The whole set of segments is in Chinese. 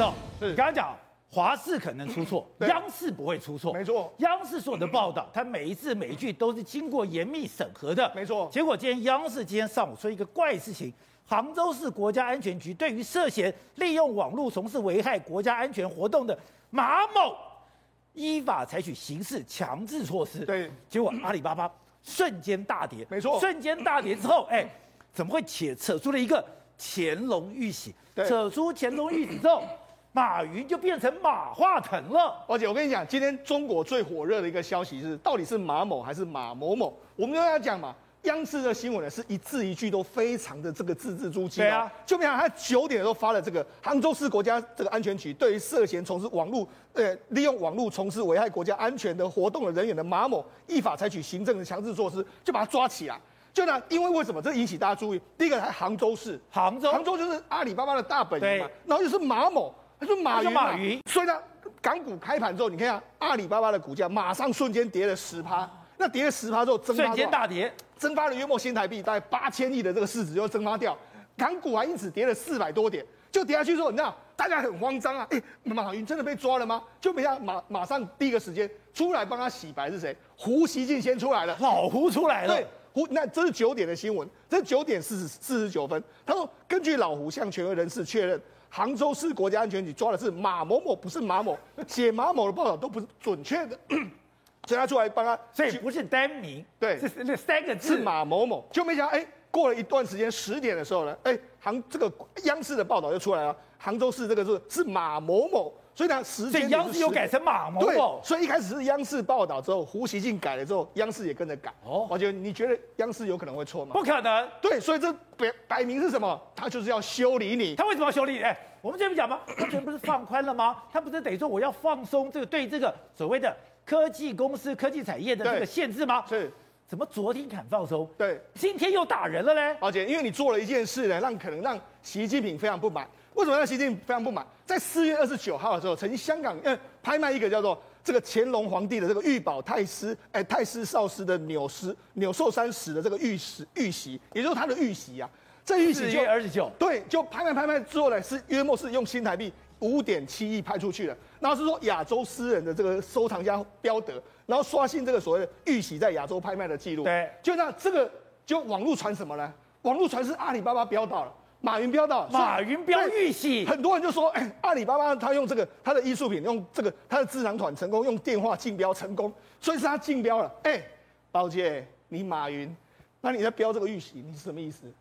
哦，你刚刚讲华视可能出错，央视不会出错，没错。央视所有的报道，它每一字每一句都是经过严密审核的，没错。结果今天央视今天上午说一个怪事情，杭州市国家安全局对于涉嫌利用网络从事危害国家安全活动的马某，依法采取刑事强制措施。对，结果阿里巴巴瞬间大跌，没错。瞬间大跌之后，哎，怎么会扯扯出了一个乾隆玉玺？对。扯出乾隆玉玺之后，马云就变成马化腾了。而且我跟你讲，今天中国最火热的一个消息是，到底是马某还是马某某？我们都要讲嘛。央视的新闻呢，是一字一句都非常的这个字字珠玑。对啊，就没想到他九点都发了这个杭州市国家这个安全局对于涉嫌从事网络呃利用网络从事危害国家安全的活动的人员的马某，依法采取行政的强制措施，就把他抓起来。就呢，因为为什么这引起大家注意？第一个，还杭州市，杭州，杭州就是阿里巴巴的大本营嘛。然后就是马某，他说马云，马云。所以呢，港股开盘之后，你看啊，阿里巴巴的股价马上瞬间跌了十趴。那跌了十趴之后，蒸发瞬间大跌，蒸发了约莫新台币大概八千亿的这个市值就蒸发掉，港股还因此跌了四百多点，就跌下去之后，你知道大家很慌张啊，哎，马云真的被抓了吗？就没想马马上第一个时间出来帮他洗白是谁？胡锡进先出来了，老胡出来了。对，胡，那这是九点的新闻，这是九点四十四十九分，他说根据老胡向权威人士确认，杭州市国家安全局抓的是马某某，不是马某，写马某的报道都不是准确的。所以他出来帮他，所以不是单名，对，是那三个字。是马某某，就没想到哎，过了一段时间，十点的时候呢，哎，杭这个央视的报道就出来了，杭州市这个是是马某某，所以呢，时间央视又改成马某某，所以一开始是央视报道之后，胡锡进改了之后，央视也跟着改。哦，我觉得你觉得央视有可能会错吗？不可能。对，所以这摆摆明是什么？他就是要修理你。他为什么要修理你？哎，我们这边讲吗？他前不是放宽了吗？他不是等于说我要放松这个对这个所谓的。科技公司、科技产业的这个限制吗？是，怎么昨天肯放松？对，今天又打人了嘞？而且因为你做了一件事呢，让可能让习近平非常不满。为什么让习近平非常不满？在四月二十九号的时候，曾经香港呃拍卖一个叫做这个乾隆皇帝的这个御宝太师哎太师少师的钮师钮寿山石的这个玉石玉玺，也就是他的玉玺啊。这玉玺就二十九，对，就拍卖拍卖之后呢，是约莫是用新台币五点七亿拍出去的。然后是说亚洲私人的这个收藏家标得，然后刷新这个所谓的玉玺在亚洲拍卖的记录。对，就那这个就网络传什么呢？网络传是阿里巴巴标到了，马云标到，马云标玉玺，很多人就说，哎，阿里巴巴他用这个他的艺术品用这个他的智囊团成功，用电话竞标成功，所以是他竞标了。哎，宝姐，你马云，那你在标这个玉玺，你是什么意思？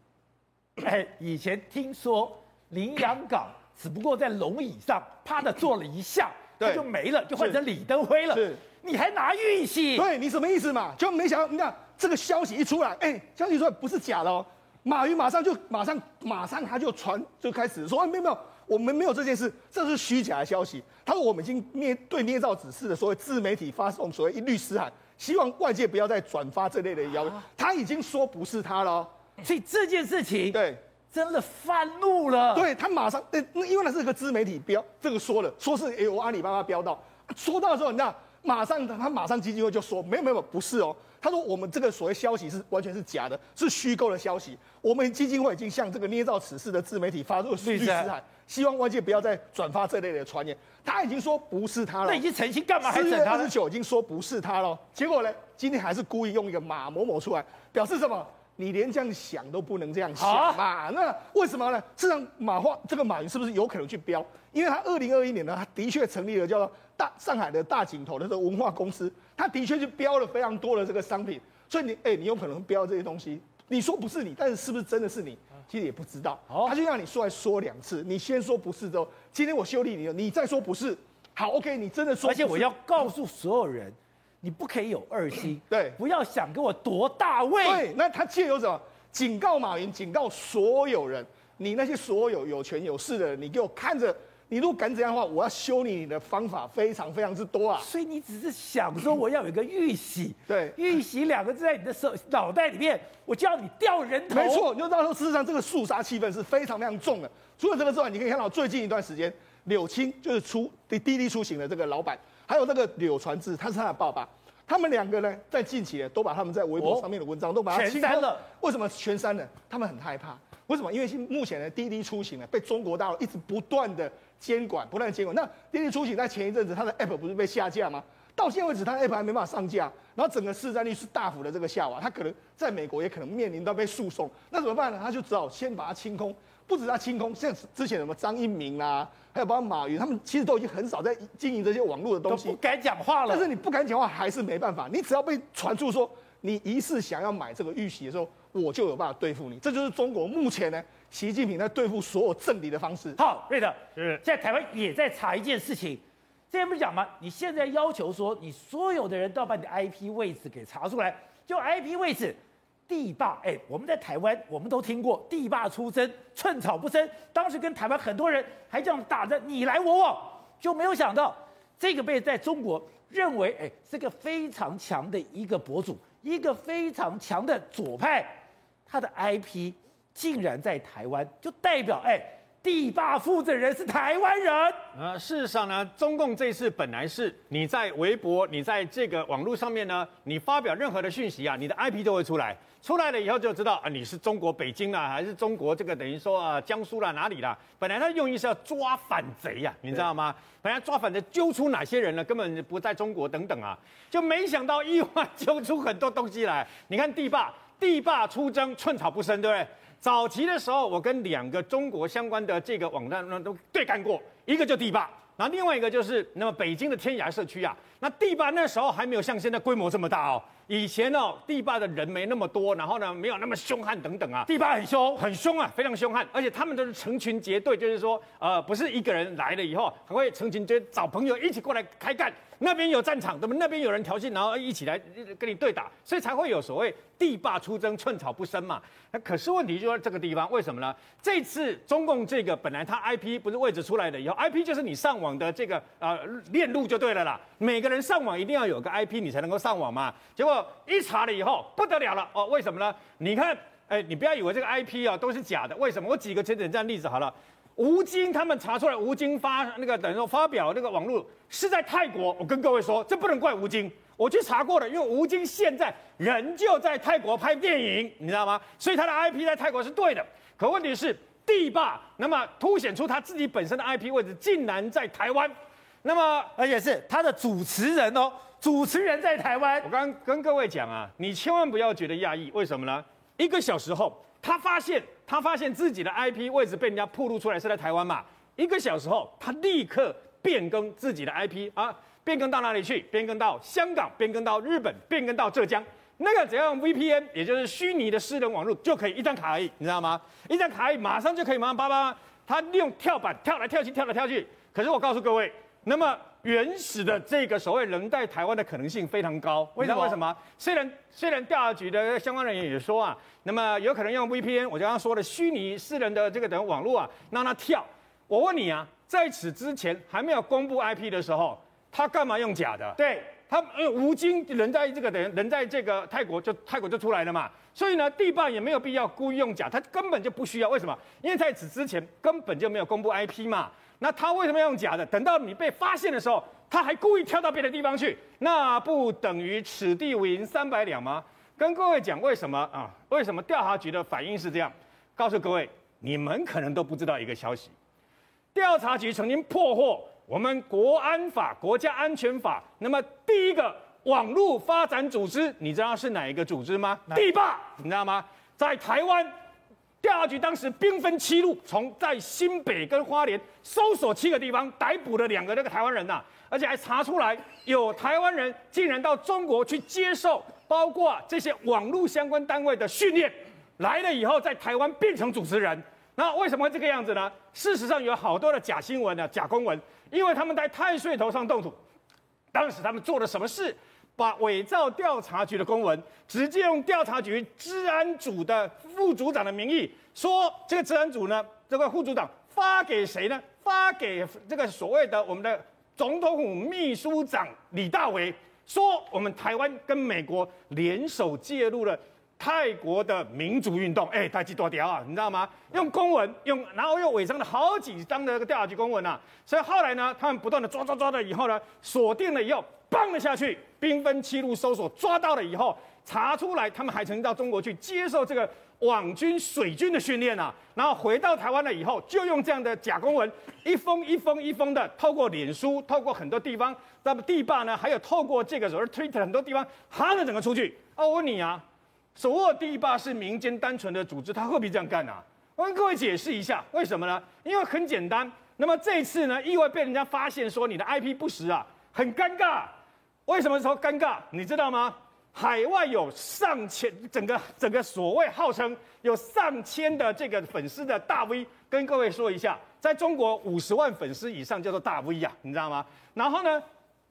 哎，以前听说林洋港。只不过在龙椅上啪的坐了一下，他就没了，就换成李登辉了。是，你还拿玉玺？对，你什么意思嘛？就没想到，你看这个消息一出来，哎，消息出来不是假的哦。马云马上就马上马上他就传就开始说，啊，没有没有，我们没有这件事，这是虚假的消息。他说我们已经捏对捏造指示的所谓自媒体发送所谓一律师函，希望外界不要再转发这类的谣言。他已经说不是他了，所以这件事情对。真的愤怒了，对他马上，呃，因为那是个自媒体标，这个说了，说是由阿里巴巴标到，说到的时候，你知道，马上他马上基金会就说，没有没有，不是哦，他说我们这个所谓消息是完全是假的，是虚构的消息，我们基金会已经向这个捏造此事的自媒体发出律师函，希望外界不要再转发这类的传言，他已经说不是他了，那已经澄清干嘛还整他？四月二十九已经说不是他了，结果呢，今天还是故意用一个马某某出来，表示什么？你连这样想都不能这样想嘛？啊、那为什么呢？事实上，马化这个马云是不是有可能去标？因为他二零二一年呢，他的确成立了叫做大上海的大景头的这个文化公司，他的确去标了非常多的这个商品。所以你哎，你有可能标这些东西。你说不是你，但是是不是真的是你？其实也不知道。他就让你说来说两次，你先说不是之后，今天我修理你了，你再说不是。好，OK，你真的说不是。而且我要告诉所有人。你不可以有二心，对，不要想给我夺大位。对，那他借由什么？警告马云，警告所有人，你那些所有有权有势的人，你给我看着，你如果敢这样的话，我要修理你的方法非常非常之多啊。所以你只是想说我要有一个玉玺，对，玉玺两个字在你的手脑袋里面，我就要你掉人头。没错，你就到时候事实上这个肃杀气氛是非常非常重的。除了这个之外，你可以看到最近一段时间，柳青就是出滴滴出行的这个老板。还有那个柳传志，他是他的爸爸，他们两个呢，在近期呢，都把他们在微博上面的文章都把它全删了。为什么全删了？他们很害怕。为什么？因为目前呢滴滴出行呢，被中国大陆一直不断的监管，不断的监管。那滴滴出行在前一阵子，它的 app 不是被下架吗？到现在为止，它的 app 还没办法上架，然后整个市占率是大幅的这个下滑，它可能在美国也可能面临到被诉讼。那怎么办呢？他就只好先把它清空。不止他清空，像之前什么张一鸣啦，还有包括马云，他们其实都已经很少在经营这些网络的东西，都不敢讲话了。但是你不敢讲话还是没办法，你只要被传出说你疑似想要买这个玉玺的时候，我就有办法对付你。这就是中国目前呢，习近平在对付所有政敌的方式。好，瑞德，是现在台湾也在查一件事情，之前不是讲吗？你现在要求说你所有的人都要把你的 IP 位置给查出来，就 IP 位置。地霸，哎，我们在台湾，我们都听过地霸出征，寸草不生。当时跟台湾很多人还这样打着你来我往，就没有想到这个被在中国认为，哎，是个非常强的一个博主，一个非常强的左派，他的 IP 竟然在台湾，就代表，哎。帝霸负责人是台湾人。呃，事实上呢，中共这次本来是你在微博，你在这个网络上面呢，你发表任何的讯息啊，你的 IP 都会出来。出来了以后就知道啊，你是中国北京啦，还是中国这个等于说啊江苏啦哪里啦？本来他用意是要抓反贼呀，你知道吗？本来抓反贼揪出哪些人呢？根本不在中国等等啊，就没想到意外揪出很多东西来。你看地霸，地霸出征，寸草不生，对不对？早期的时候，我跟两个中国相关的这个网站呢都对干过，一个就地霸，那另外一个就是那么北京的天涯社区啊。那地霸那时候还没有像现在规模这么大哦。以前哦，地霸的人没那么多，然后呢没有那么凶悍等等啊。地霸很凶，很凶啊，非常凶悍，而且他们都是成群结队，就是说呃不是一个人来了以后，还会成群结找朋友一起过来开干。那边有战场，对不？那边有人挑衅，然后一起来跟你对打，所以才会有所谓地霸出征，寸草不生嘛。那可是问题就在这个地方，为什么呢？这次中共这个本来它 IP 不是位置出来的以后，IP 就是你上网的这个呃链路就对了啦。每个人上网一定要有个 IP，你才能够上网嘛。结果一查了以后不得了了哦，为什么呢？你看，哎，你不要以为这个 IP 啊都是假的，为什么？我举个简简单例子好了。吴京他们查出来，吴京发那个等于说发表那个网络是在泰国。我跟各位说，这不能怪吴京，我去查过了，因为吴京现在人就在泰国拍电影，你知道吗？所以他的 IP 在泰国是对的。可问题是地霸，那么凸显出他自己本身的 IP 位置竟然在台湾，那么而且是他的主持人哦，主持人在台湾。我刚刚跟各位讲啊，你千万不要觉得讶异，为什么呢？一个小时后。他发现，他发现自己的 IP 位置被人家暴露出来是在台湾嘛？一个小时后，他立刻变更自己的 IP 啊，变更到哪里去？变更到香港，变更到日本，变更到浙江。那个只要用 VPN，也就是虚拟的私人网络，就可以一张卡而已，你知道吗？一张卡而已，马上就可以马上叭叭，他利用跳板跳来跳去，跳来跳去。可是我告诉各位，那么。原始的这个所谓人在台湾的可能性非常高，为什么？为什么？虽然虽然调查局的相关人员也说啊，那么有可能用 VPN，我刚刚说的虚拟私人的这个等网络啊，让他跳。我问你啊，在此之前还没有公布 IP 的时候，他干嘛用假的？对他，因为吴京人在这个等人在这个泰国就泰国就出来了嘛，所以呢，地霸也没有必要故意用假，他根本就不需要。为什么？因为在此之前根本就没有公布 IP 嘛。那他为什么要用假的？等到你被发现的时候，他还故意跳到别的地方去，那不等于此地无银三百两吗？跟各位讲为什么啊？为什么调查局的反应是这样？告诉各位，你们可能都不知道一个消息：调查局曾经破获我们国安法、国家安全法，那么第一个网络发展组织，你知道是哪一个组织吗？地霸，你知道吗？在台湾。调查局当时兵分七路，从在新北跟花莲搜索七个地方，逮捕了两个那个台湾人呐、啊，而且还查出来有台湾人竟然到中国去接受包括这些网络相关单位的训练，来了以后在台湾变成主持人。那为什么会这个样子呢？事实上有好多的假新闻啊，假公文，因为他们在太岁头上动土，当时他们做了什么事？把伪造调查局的公文，直接用调查局治安组的副组长的名义说，这个治安组呢，这个副组长发给谁呢？发给这个所谓的我们的总统府秘书长李大为，说我们台湾跟美国联手介入了泰国的民主运动。哎，太极多屌啊，你知道吗？用公文用，然后又伪装了好几张的这个调查局公文啊。所以后来呢，他们不断的抓抓抓了以后呢，锁定了以后。放了下去，兵分七路搜索，抓到了以后查出来，他们还曾经到中国去接受这个网军、水军的训练啊，然后回到台湾了以后，就用这样的假公文，一封一封一封的，透过脸书，透过很多地方，那么地霸呢，还有透过这个所谓 Twitter 很多地方，他能整个出去。啊，我问你啊，手握地霸是民间单纯的组织，他何必这样干啊？我跟各位解释一下，为什么呢？因为很简单，那么这次呢，意外被人家发现说你的 IP 不实啊，很尴尬。为什么说尴尬？你知道吗？海外有上千，整个整个所谓号称有上千的这个粉丝的大 V，跟各位说一下，在中国五十万粉丝以上叫做大 V 呀，你知道吗？然后呢，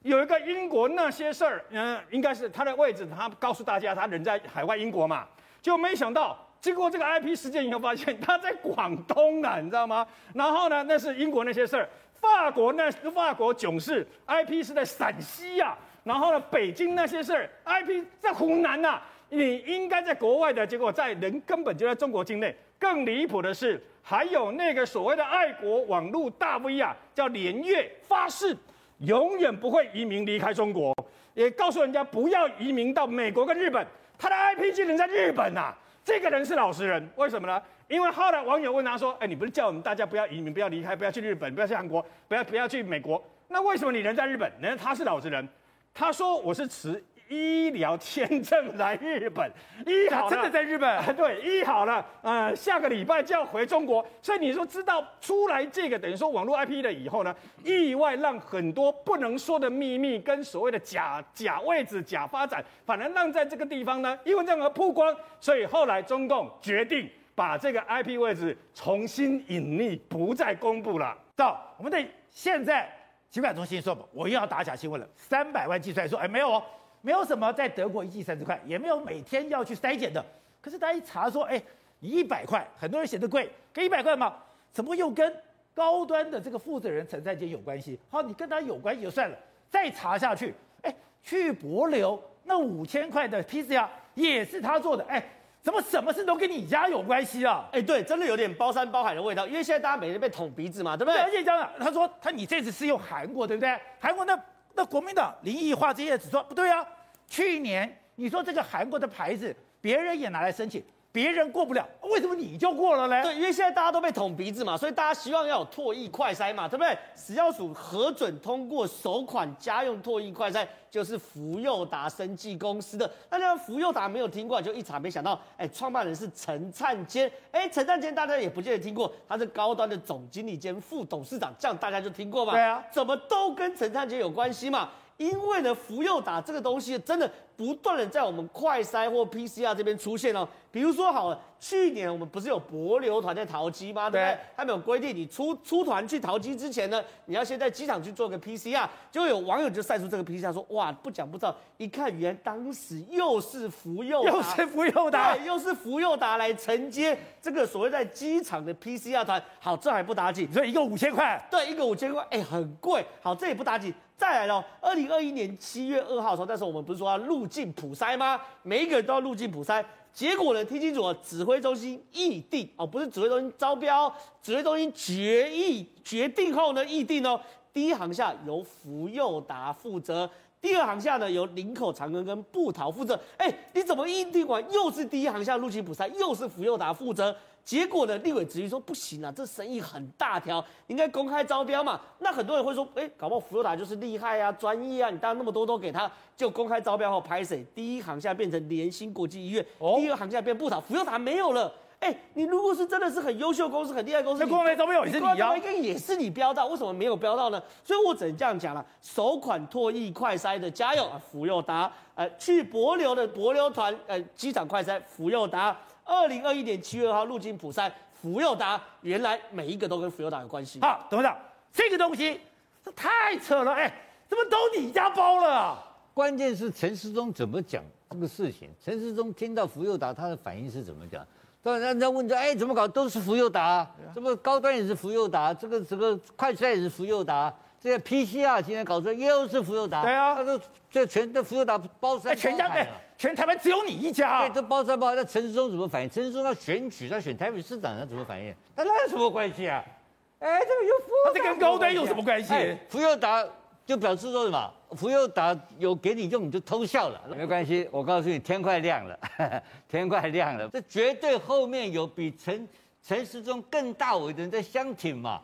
有一个英国那些事儿，嗯，应该是他的位置，他告诉大家他人在海外英国嘛，就没想到经过这个 IP 事件以后，发现他在广东呢，你知道吗？然后呢，那是英国那些事儿，法国那法国囧事，IP 是在陕西呀。然后呢，北京那些事儿，IP 在湖南呐、你应该在国外的，结果在人根本就在中国境内。更离谱的是，还有那个所谓的爱国网络大 V 啊，叫连岳发誓，永远不会移民离开中国，也告诉人家不要移民到美国跟日本。他的 IP 竟然在日本呐、这个人是老实人，为什么呢？因为后来网友问他说：“哎，你不是叫我们大家不要移民，不要离开，不要去日本，不要去韩国，不要不要去美国？那为什么你人在日本？人家他是老实人。”他说：“我是持医疗签证来日本，医好了，真的在日本？对，医好了，呃，下个礼拜就要回中国。所以你说知道出来这个等于说网络 IP 了以后呢，意外让很多不能说的秘密跟所谓的假假位置、假发展，反而让在这个地方呢，因为这样而曝光。所以后来中共决定把这个 IP 位置重新隐匿，不再公布了。到我们的现在。”疾管中心说：“我又要打假新闻了，三百万计算说，哎，没有哦，没有什么在德国一剂三十块，也没有每天要去筛检的。可是大家一查说，哎，一百块，很多人嫌得贵，给一百块嘛，怎么又跟高端的这个负责人陈三坚有关系？好，你跟他有关系就算了，再查下去，哎，去帛琉那五千块的 PCR 也是他做的，哎。”怎么什么事都跟你家有关系啊？哎，对，真的有点包山包海的味道。因为现在大家每天被捅鼻子嘛，对不对？而且这样，他说他你这次是用韩国，对不对？韩国那那国民党林毅化这些只说不对啊。去年你说这个韩国的牌子，别人也拿来申请。别人过不了，为什么你就过了呢？对，因为现在大家都被捅鼻子嘛，所以大家希望要有唾液快筛嘛，对不对？食药署核准通过首款家用唾液快筛，就是福佑达生技公司的。那这福佑达没有听过，就一查没想到，哎，创办人是陈灿坚。哎，陈灿坚大家也不见得听过，他是高端的总经理兼副董事长，这样大家就听过吧？对啊，怎么都跟陈灿坚有关系嘛？因为呢，福佑打这个东西真的不断的在我们快筛或 PCR 这边出现哦。比如说好了，去年我们不是有帛琉团在淘机吗？对不对？他们有规定，你出出团去淘机之前呢，你要先在机场去做个 PCR。就有网友就晒出这个 PCR，说哇，不讲不知道，一看原来当时又是福佑，又是福佑达，对，又是福佑达来承接这个所谓在机场的 PCR 团。好，这还不打紧，所以一个五千块，对，一个五千块，哎，很贵。好，这也不打紧。再来喽，二零二一年七月二号的时候，但是我们不是说要入境普筛吗？每一个人都要入境普筛。结果呢，听清楚了，指挥中心议定哦，不是指挥中心招标，指挥中心决议决定后呢，议定哦，第一行下由福佑达负责，第二行下呢由林口长庚跟布桃负责。哎，你怎么一定完又是第一行下入境普赛，又是福佑达负责？结果呢？立委质疑说不行啊，这生意很大条，应该公开招标嘛。那很多人会说，哎，搞不好福佑达就是厉害啊，专业啊，你当那么多都给他，就公开招标后拍谁？第一行下变成联兴国际医院，哦、第二行下变不少，福佑达没有了。哎，你如果是真的是很优秀公司、很厉害公司，那公开招标也是你要，应该也是你标到，为什么没有标到呢？所以我只能这样讲了，首款唾液快筛的家用啊，福佑达，呃，去博流的博流团，呃，机场快筛，福佑达。二零二一年七月二号入境普筛，福佑达原来每一个都跟福佑达有关系。好，董事长，这个东西这太扯了，哎，怎么都你家包了啊？关键是陈世忠怎么讲这个事情？陈世忠听到福佑达，他的反应是怎么讲？当然人家问他，哎，怎么搞？都是福佑达，这么高端也是福佑达，这个这个快筛也是福佑达。这个 PCR 今天搞出来又是福佑达，对啊，他说这全这福佑达包山全家对，全台湾只有你一家，对，这包山包海。那陈时中怎么反应？陈时中他选举，他选台北市长，他怎么反应？他那有什么关系啊？哎，这个有福，他这跟高端有什么关系？福佑达就表示说什么？福佑达有给你用，你就偷笑了，没关系。我告诉你，天快亮了，天快亮了，这绝对后面有比陈陈时中更大伟的人在相挺嘛。